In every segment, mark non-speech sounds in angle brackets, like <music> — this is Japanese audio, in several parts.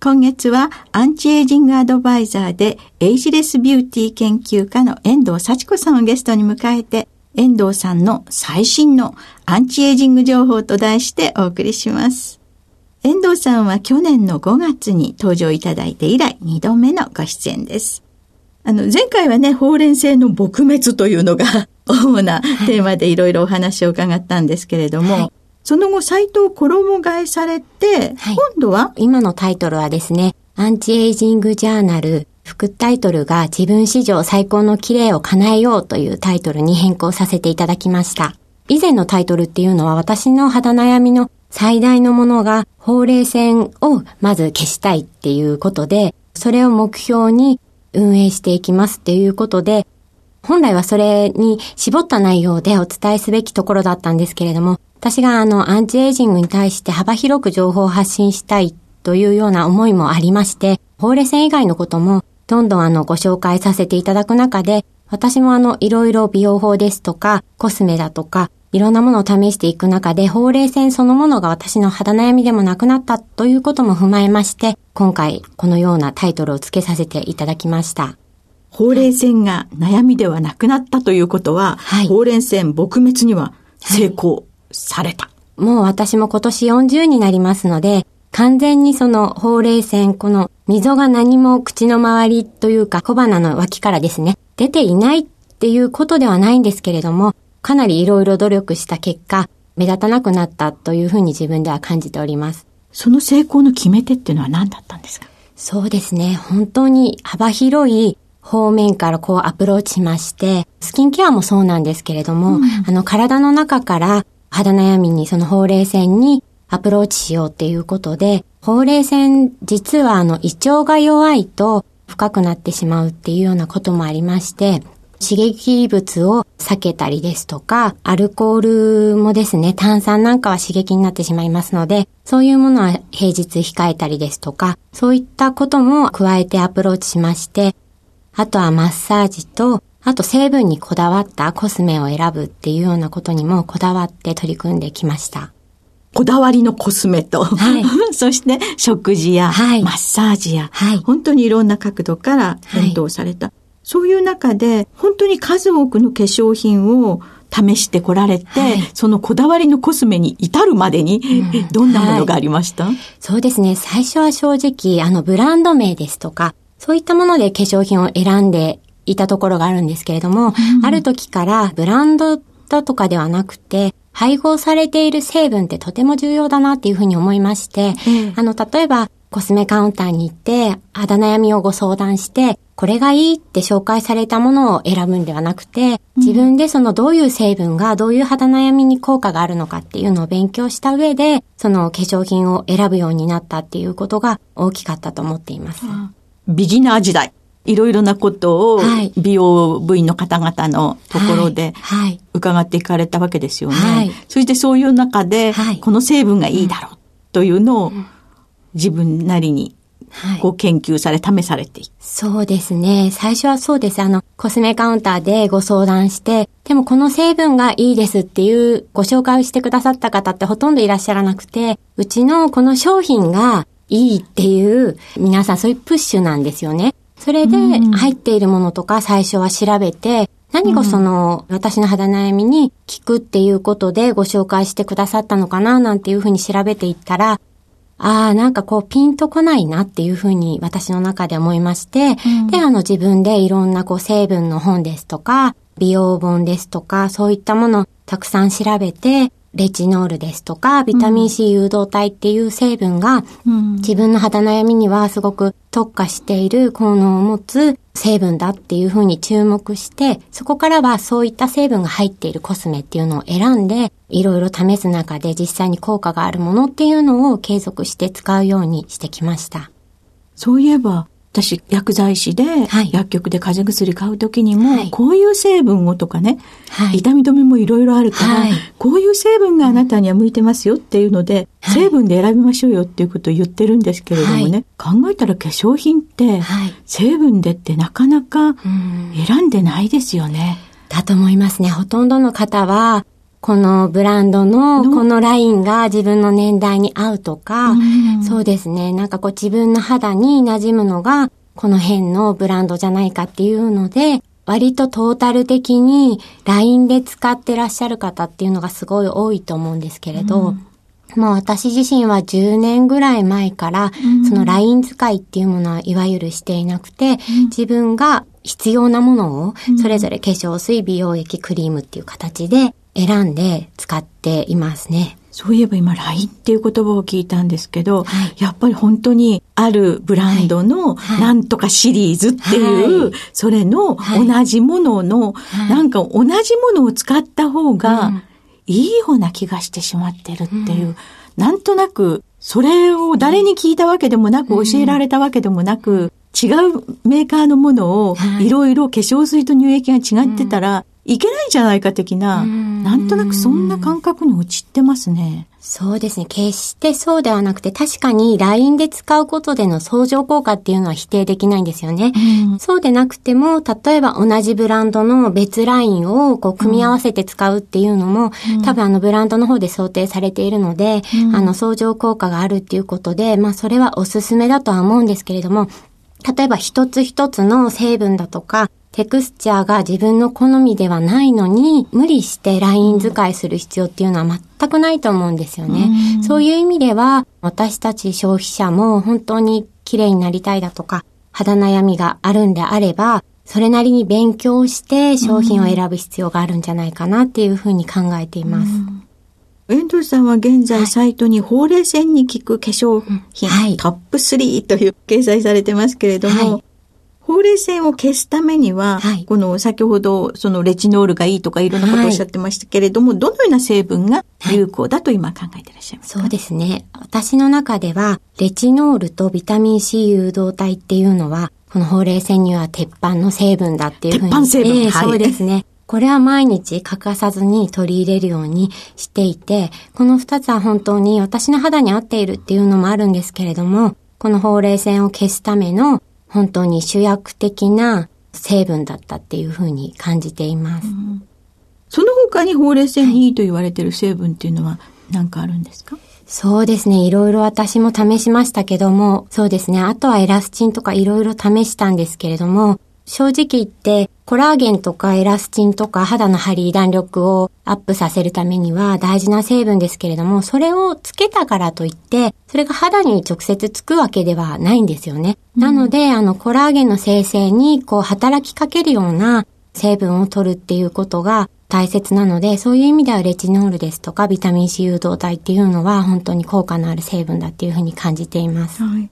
今月はアンチエイジングアドバイザーでエイジレスビューティー研究家の遠藤幸子さんをゲストに迎えて遠藤さんの最新のアンチエイジング情報と題してお送りします。遠藤さんは去年の5月に登場いただいて以来2度目のご出演です。あの、前回はね、ほうれん草の撲滅というのが <laughs> 主なテーマでいろいろお話を伺ったんですけれども、はい、その後、サイトを衣替えされて、はい、今度は？今のタイトルはですね、アンチエイジングジャーナル副タイトルが自分史上最高の綺麗を叶えようというタイトルに変更させていただきました。以前のタイトルっていうのは私の肌悩みの最大のものが、ほうれい線をまず消したいっていうことで、それを目標に運営していきますっていうことで、本来はそれに絞った内容でお伝えすべきところだったんですけれども、私があの、アンチエイジングに対して幅広く情報を発信したいというような思いもありまして、ほうれい線以外のこともどんどんあの、ご紹介させていただく中で、私もあの、いろいろ美容法ですとか、コスメだとか、いろんなものを試していく中で、ほうれい線そのものが私の肌悩みでもなくなったということも踏まえまして、今回このようなタイトルを付けさせていただきました。ほうれい線が悩みではなくなったということは、はい、ほうれい線撲滅には成功された。はい、もう私も今年40になりますので、完全にそのほうれい線、この溝が何も口の周りというか小鼻の脇からですね、出ていないっていうことではないんですけれども、かなりいろいろ努力した結果、目立たなくなったというふうに自分では感じております。その成功の決め手っていうのは何だったんですか？そうですね。本当に幅広い方面からこうアプローチしまして、スキンケアもそうなんですけれども、うん、あの体の中から肌悩みにそのほうれい線にアプローチしようっていうことで、ほうれい線実はあの胃腸が弱いと深くなってしまうっていうようなこともありまして、刺激物を避けたりですとか、アルコールもですね、炭酸なんかは刺激になってしまいますので、そういうものは平日控えたりですとか、そういったことも加えてアプローチしまして、あとはマッサージと、あと成分にこだわったコスメを選ぶっていうようなことにもこだわって取り組んできました。こだわりのコスメと、はい、<laughs> そして食事や、はい、マッサージや、はい、本当にいろんな角度から検討された。そういう中で、本当に数多くの化粧品を試してこられて、はい、そのこだわりのコスメに至るまでに、うん、どんなものがありました、はい、そうですね。最初は正直、あの、ブランド名ですとか、そういったもので化粧品を選んでいたところがあるんですけれども、うん、ある時からブランドだとかではなくて、配合されている成分ってとても重要だなっていうふうに思いまして、うん、あの、例えば、コスメカウンターに行って、肌悩みをご相談して、これがいいって紹介されたものを選ぶんではなくて、自分でそのどういう成分がどういう肌悩みに効果があるのかっていうのを勉強した上で、その化粧品を選ぶようになったっていうことが大きかったと思っています。ビギナー時代。いろいろなことを美容部員の方々のところで伺っていかれたわけですよね。はい、そしてそういう中で、この成分がいいだろうというのを自分なりにこう研究され、試されていく。そうですね。最初はそうです。あの、コスメカウンターでご相談して、でもこの成分がいいですっていうご紹介をしてくださった方ってほとんどいらっしゃらなくて、うちのこの商品がいいっていう、皆さんそういうプッシュなんですよね。それで入っているものとか最初は調べて、何がその、私の肌悩みに効くっていうことでご紹介してくださったのかななんていうふうに調べていったら、ああ、なんかこうピンとこないなっていうふうに私の中で思いまして、うん、で、あの自分でいろんなこう成分の本ですとか、美容本ですとか、そういったものをたくさん調べて、レチノールですとか、ビタミン C 誘導体っていう成分が、自分の肌悩みにはすごく特化している効能を持つ成分だっていうふうに注目して、そこからはそういった成分が入っているコスメっていうのを選んで、いろいろ試す中で実際に効果があるものっていうのを継続して使うようにしてきました。そういえば、私、薬剤師で、薬局で風邪薬買うときにも、はい、こういう成分をとかね、はい、痛み止めもいろいろあるから、はい、こういう成分があなたには向いてますよっていうので、成分で選びましょうよっていうことを言ってるんですけれどもね、考えたら化粧品って、成分でってなかなか選んでないですよね。だと思いますね。ほとんどの方は、このブランドのこのラインが自分の年代に合うとか、うん、そうですね。なんかこう自分の肌に馴染むのがこの辺のブランドじゃないかっていうので、割とトータル的に LINE で使ってらっしゃる方っていうのがすごい多いと思うんですけれど、うん。もう私自身は10年ぐらい前から、その LINE 使いっていうものはいわゆるしていなくて、自分が必要なものを、それぞれ化粧水、美容液、クリームっていう形で選んで使っていますね。そういえば今 LINE っていう言葉を聞いたんですけど、はい、やっぱり本当にあるブランドのなんとかシリーズっていう、はい、それの同じものの、はい、なんか同じものを使った方がいいような気がしてしまってるっていう、うん、なんとなくそれを誰に聞いたわけでもなく、教えられたわけでもなく、違うメーカーのものをいろいろ化粧水と乳液が違ってたら、いけないんじゃないか的な、なんとなくそんな感覚に陥ってますね。そうですね。決してそうではなくて、確かに LINE で使うことでの相乗効果っていうのは否定できないんですよね。うん、そうでなくても、例えば同じブランドの別ラインをこう組み合わせて使うっていうのも、うん、多分あのブランドの方で想定されているので、うん、あの相乗効果があるっていうことで、まあそれはおすすめだとは思うんですけれども、例えば一つ一つの成分だとか、テクスチャーが自分の好みではないのに、無理してライン使いする必要っていうのは全くないと思うんですよね。うそういう意味では、私たち消費者も本当に綺麗になりたいだとか、肌悩みがあるんであれば、それなりに勉強して商品を選ぶ必要があるんじゃないかなっていうふうに考えています。遠藤さんは現在サイトにほうれい線に効く化粧品、はい、トップ3という掲載されてますけれども、はいほうれい線を消すためには、はい、この先ほどそのレチノールがいいとかいろんなことをおっしゃってましたけれども、はい、どのような成分が有効だと今考えていらっしゃいますか、そうですね。私の中では、レチノールとビタミン C 誘導体っていうのは、このほうれい線には鉄板の成分だっていうふうに。鉄板成分、えー、そうですね。これは毎日欠かさずに取り入れるようにしていて、この二つは本当に私の肌に合っているっていうのもあるんですけれども、このほうれい線を消すための本当に主役的な成分だったっていうふうに感じています。うん、その他にほうれい線にいいと言われている成分っていうのは何かあるんですか？そうですね。いろいろ私も試しましたけども、そうですね。あとはエラスチンとかいろいろ試したんですけれども、正直言って、コラーゲンとかエラスチンとか肌の張り弾力をアップさせるためには大事な成分ですけれども、それをつけたからといって、それが肌に直接つくわけではないんですよね。うん、なので、あの、コラーゲンの生成にこう働きかけるような成分を取るっていうことが大切なので、そういう意味ではレチノールですとかビタミン C 誘導体っていうのは本当に効果のある成分だっていうふうに感じています。はい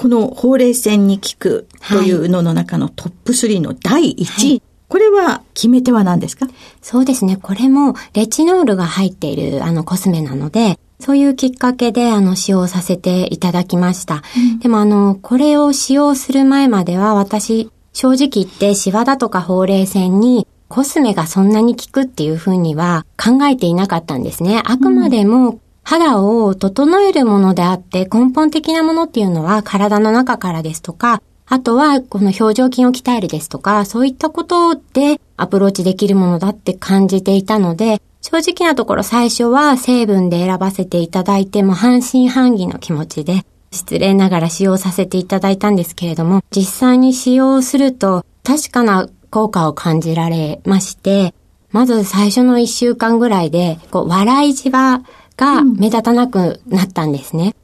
このほうれい線に効くというのの中のトップ3の第1位、はい、これは決め手は何ですか？そうですね。これもレチノールが入っているあのコスメなので、そういうきっかけであの使用させていただきました。うん、でもあの、これを使用する前までは私、正直言ってシワだとかほうれい線にコスメがそんなに効くっていうふうには考えていなかったんですね。あくまでも肌を整えるものであって根本的なものっていうのは体の中からですとか、あとはこの表情筋を鍛えるですとか、そういったことでアプローチできるものだって感じていたので、正直なところ最初は成分で選ばせていただいても半信半疑の気持ちで、失礼ながら使用させていただいたんですけれども、実際に使用すると確かな効果を感じられまして、まず最初の一週間ぐらいで、こう、笑いじわが目立たなくなったんですね。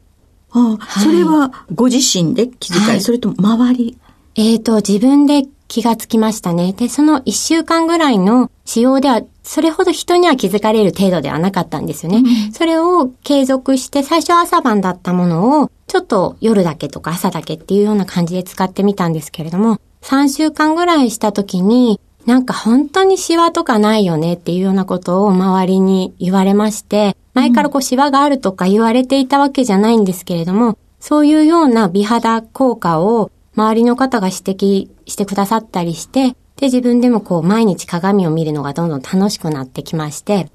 うん、ああ、はい、それはご自身で気遣い、はい、それとも周り？えっ、ー、と、自分で気がつきましたね。で、その一週間ぐらいの使用では、それほど人には気づかれる程度ではなかったんですよね。うん、それを継続して、最初朝晩だったものを、ちょっと夜だけとか朝だけっていうような感じで使ってみたんですけれども、3週間ぐらいした時に、なんか本当にシワとかないよねっていうようなことを周りに言われまして、前からこうシワがあるとか言われていたわけじゃないんですけれども、そういうような美肌効果を周りの方が指摘してくださったりして、で、自分でもこう毎日鏡を見るのがどんどん楽しくなってきまして、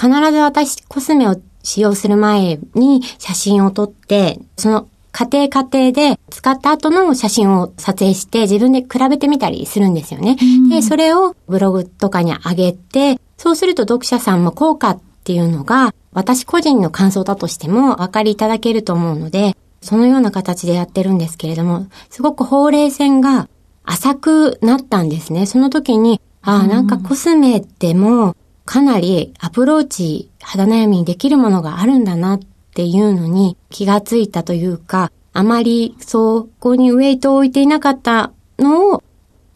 必ず私コスメを使用する前に写真を撮って、その家庭家庭で使った後の写真を撮影して自分で比べてみたりするんですよね。で、それをブログとかに上げて、そうすると読者さんも効果っていうのが私個人の感想だとしてもお分かりいただけると思うので、そのような形でやってるんですけれども、すごくほうれい線が浅くなったんですね。その時に、ああ、なんかコスメってもかなりアプローチ、肌悩みにできるものがあるんだなっていうのに気がついたというか、あまりそこにウェイトを置いていなかったのを、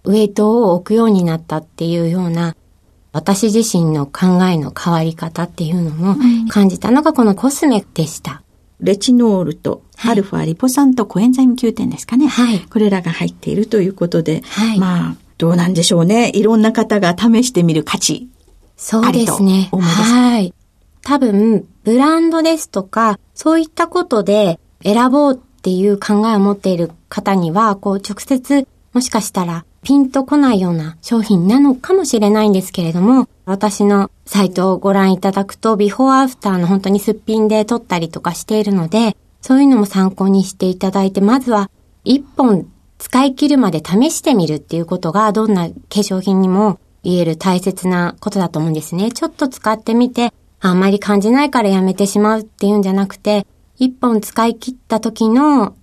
ウェイトを置くようになったっていうような、私自身の考えの変わり方っていうのも感じたのがこのコスメでした。レチノールとアルファリポ酸とコエンザイム9点ですかね。はい。これらが入っているということで、はい。まあ、どうなんでしょうね。いろんな方が試してみる価値。そうですね。はい。多分、ブランドですとか、そういったことで選ぼうっていう考えを持っている方には、こう直接もしかしたらピンとこないような商品なのかもしれないんですけれども、私のサイトをご覧いただくと、ビフォーアフターの本当にすっぴんで撮ったりとかしているので、そういうのも参考にしていただいて、まずは一本使い切るまで試してみるっていうことが、どんな化粧品にも言える大切なことだと思うんですね。ちょっと使ってみて、あんまり感じないからやめてしまうっていうんじゃなくて、一本使い切った時の、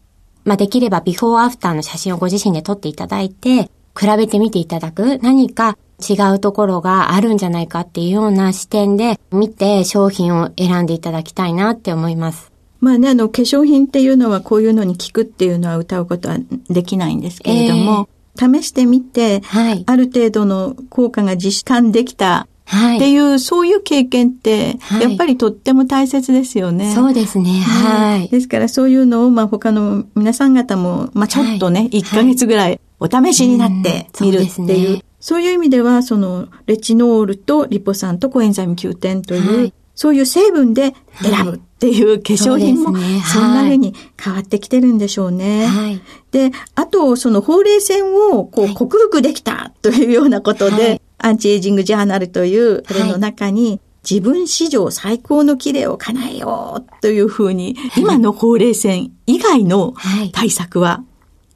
まあ、できればビフォーアフターの写真をご自身で撮っていただいて、比べてみていただく何か違うところがあるんじゃないかっていうような視点で見て商品を選んでいただきたいなって思います。まあね、あの、化粧品っていうのはこういうのに効くっていうのは謳うことはできないんですけれども、えー、試してみて、はい、ある程度の効果が実感できたっていう、はい、そういう経験って、やっぱりとっても大切ですよね。そうですね。はい。ですからそういうのを、まあ他の皆さん方も、まあちょっとね、はい、1ヶ月ぐらいお試しになってみるっていう。そういう意味では、その、レチノールとリポ酸とコエンザイム Q10 という、はい、そういう成分で選ぶっていう化粧品も、そんな風に変わってきてるんでしょうね。はい、で、あと、その、ほうれい線を、こう、克服できたというようなことで、アンチエイジングジャーナルという、これの中に、自分史上最高の綺麗を叶えようというふうに、今のほうれい線以外の対策は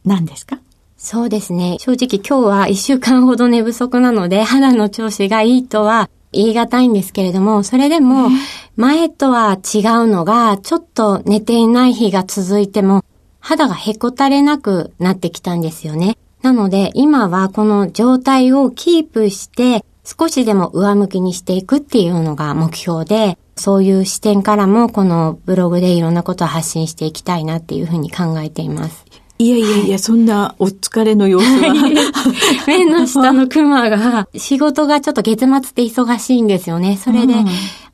何ですか、そうですね。正直今日は一週間ほど寝不足なので、肌の調子がいいとは言い難いんですけれども、それでも、前とは違うのが、ちょっと寝ていない日が続いても、肌がへこたれなくなってきたんですよね。なので、今はこの状態をキープして、少しでも上向きにしていくっていうのが目標で、そういう視点からもこのブログでいろんなことを発信していきたいなっていうふうに考えています。いやいやいや、はい、そんなお疲れの様子は。<laughs> 目の下のクマが、仕事がちょっと月末って忙しいんですよね。それで、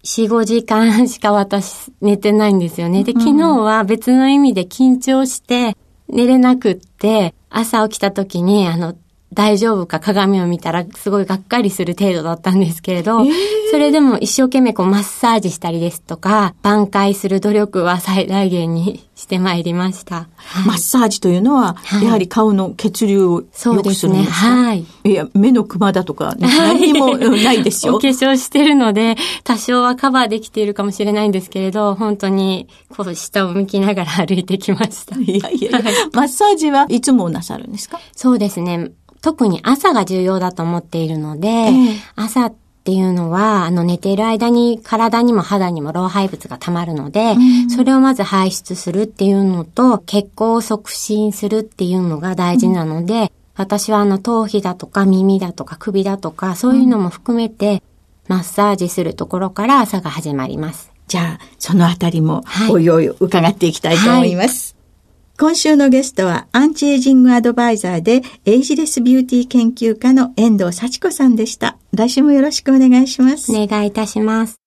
4、5時間しか私寝てないんですよね。で、昨日は別の意味で緊張して寝れなくって、朝起きた時に、あの、大丈夫か鏡を見たらすごいがっかりする程度だったんですけれど、えー、それでも一生懸命こうマッサージしたりですとか、挽回する努力は最大限にしてまいりました。はい、マッサージというのは、やはり顔の血流を良くするんですか、ね、はい。いや、目のクマだとか、何にもないですよ。<laughs> お化粧してるので、多少はカバーできているかもしれないんですけれど、本当に、こう、下を向きながら歩いてきました。いやいやマッサージはいつもなさるんですか？そうですね。特に朝が重要だと思っているので、えー、朝っていうのは、あの寝ている間に体にも肌にも老廃物が溜まるので、うん、それをまず排出するっていうのと、血行を促進するっていうのが大事なので、うん、私はあの頭皮だとか耳だとか首だとか、そういうのも含めて、マッサージするところから朝が始まります。じゃあ、そのあたりも、おいおい伺っていきたいと思います。はい今週のゲストはアンチエイジングアドバイザーでエイジレスビューティー研究家の遠藤幸子さんでした。来週もよろしくお願いします。お願いいたします。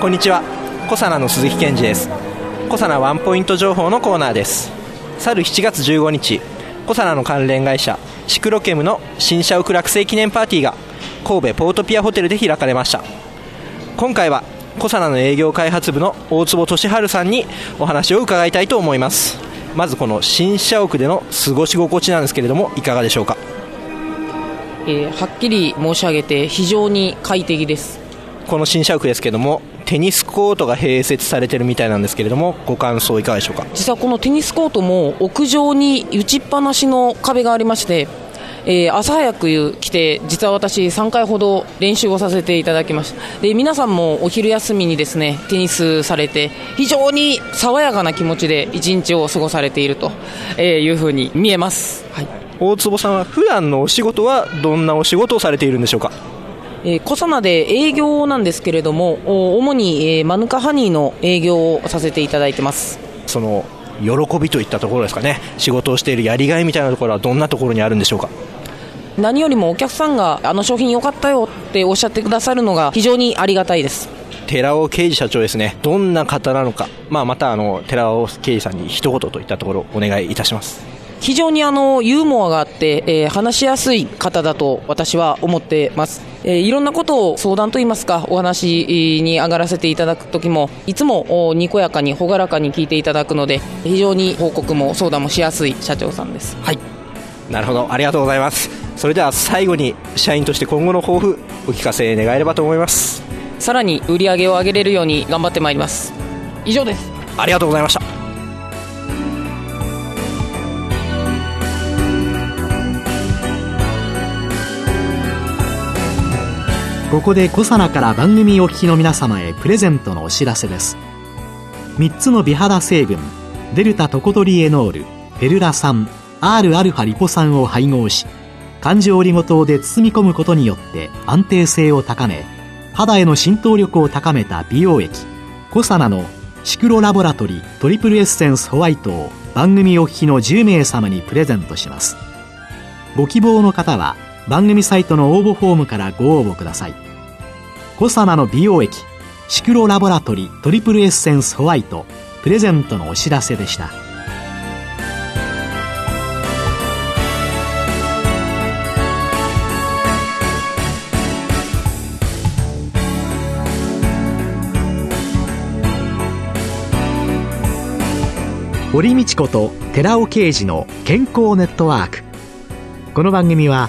こんにちは。コサナの鈴木健二です。コサナワンポイント情報のコーナーです。去る7月15日、コサナの関連会社シクロケムの新社屋落成記念パーティーが神戸ポートピアホテルで開かれました。今回はコサナの営業開発部の大坪俊治さんにお話を伺いたいと思います。まずこの新社屋での過ごし心地なんですけれどもいかがでしょうか、えー、はっきり申し上げて非常に快適です。この新社屋ですけれどもテニスコートが併設されてるみたいなんですけれどもご感想いかがでしょうか？実はこのテニスコートも屋上に打ちっぱなしの壁がありましてえー、朝早く来て、実は私、3回ほど練習をさせていただきましたで皆さんもお昼休みにですねテニスされて、非常に爽やかな気持ちで一日を過ごされているというふうに見えます、はい、大坪さんは普段のお仕事はどんなお仕事をされているんでしょうか？えー、コサナで営業なんですけれども、主に、えー、マヌカハニーの営業をさせていただいてます。その喜びといったところですかね、仕事をしているやりがいみたいなところはどんなところにあるんでしょうか？何よりもお客さんがあの商品良かったよっておっしゃってくださるのが非常にありがたいです。寺尾啓二社長ですね。どんな方なのか、まあ、またあの寺尾啓二さんに一言といったところお願いいたします非常にあのユーモアがあって、えー、話しやすい方だと私は思ってます、えー、いろんなことを相談といいますかお話に上がらせていただく時もいつもにこやかに朗らかに聞いていただくので非常に報告も相談もしやすい社長さんです。はい。なるほど。ありがとうございます。それでは最後に社員として今後の抱負お聞かせ願えればと思います。さらに売り上げを上げれるように頑張ってまいります。以上です。ありがとうございましたここでコサナから番組お聞きの皆様へプレゼントのお知らせです。3つの美肌成分デルタトコトリエノールフェルラ酸 Rα リポ酸を配合し環状オリゴ糖で包み込むことによって安定性を高め肌への浸透力を高めた美容液コサナのシクロラボラトリトリプルエッセンスホワイトを番組お聞きの10名様にプレゼントします。ご希望の方は番組サイトの応募フォームからご応募くださいコサナの美容液シクロラボラトリートリプルエッセンスホワイトプレゼントのお知らせでした。堀道子と寺尾啓二の健康ネットワークこの番組は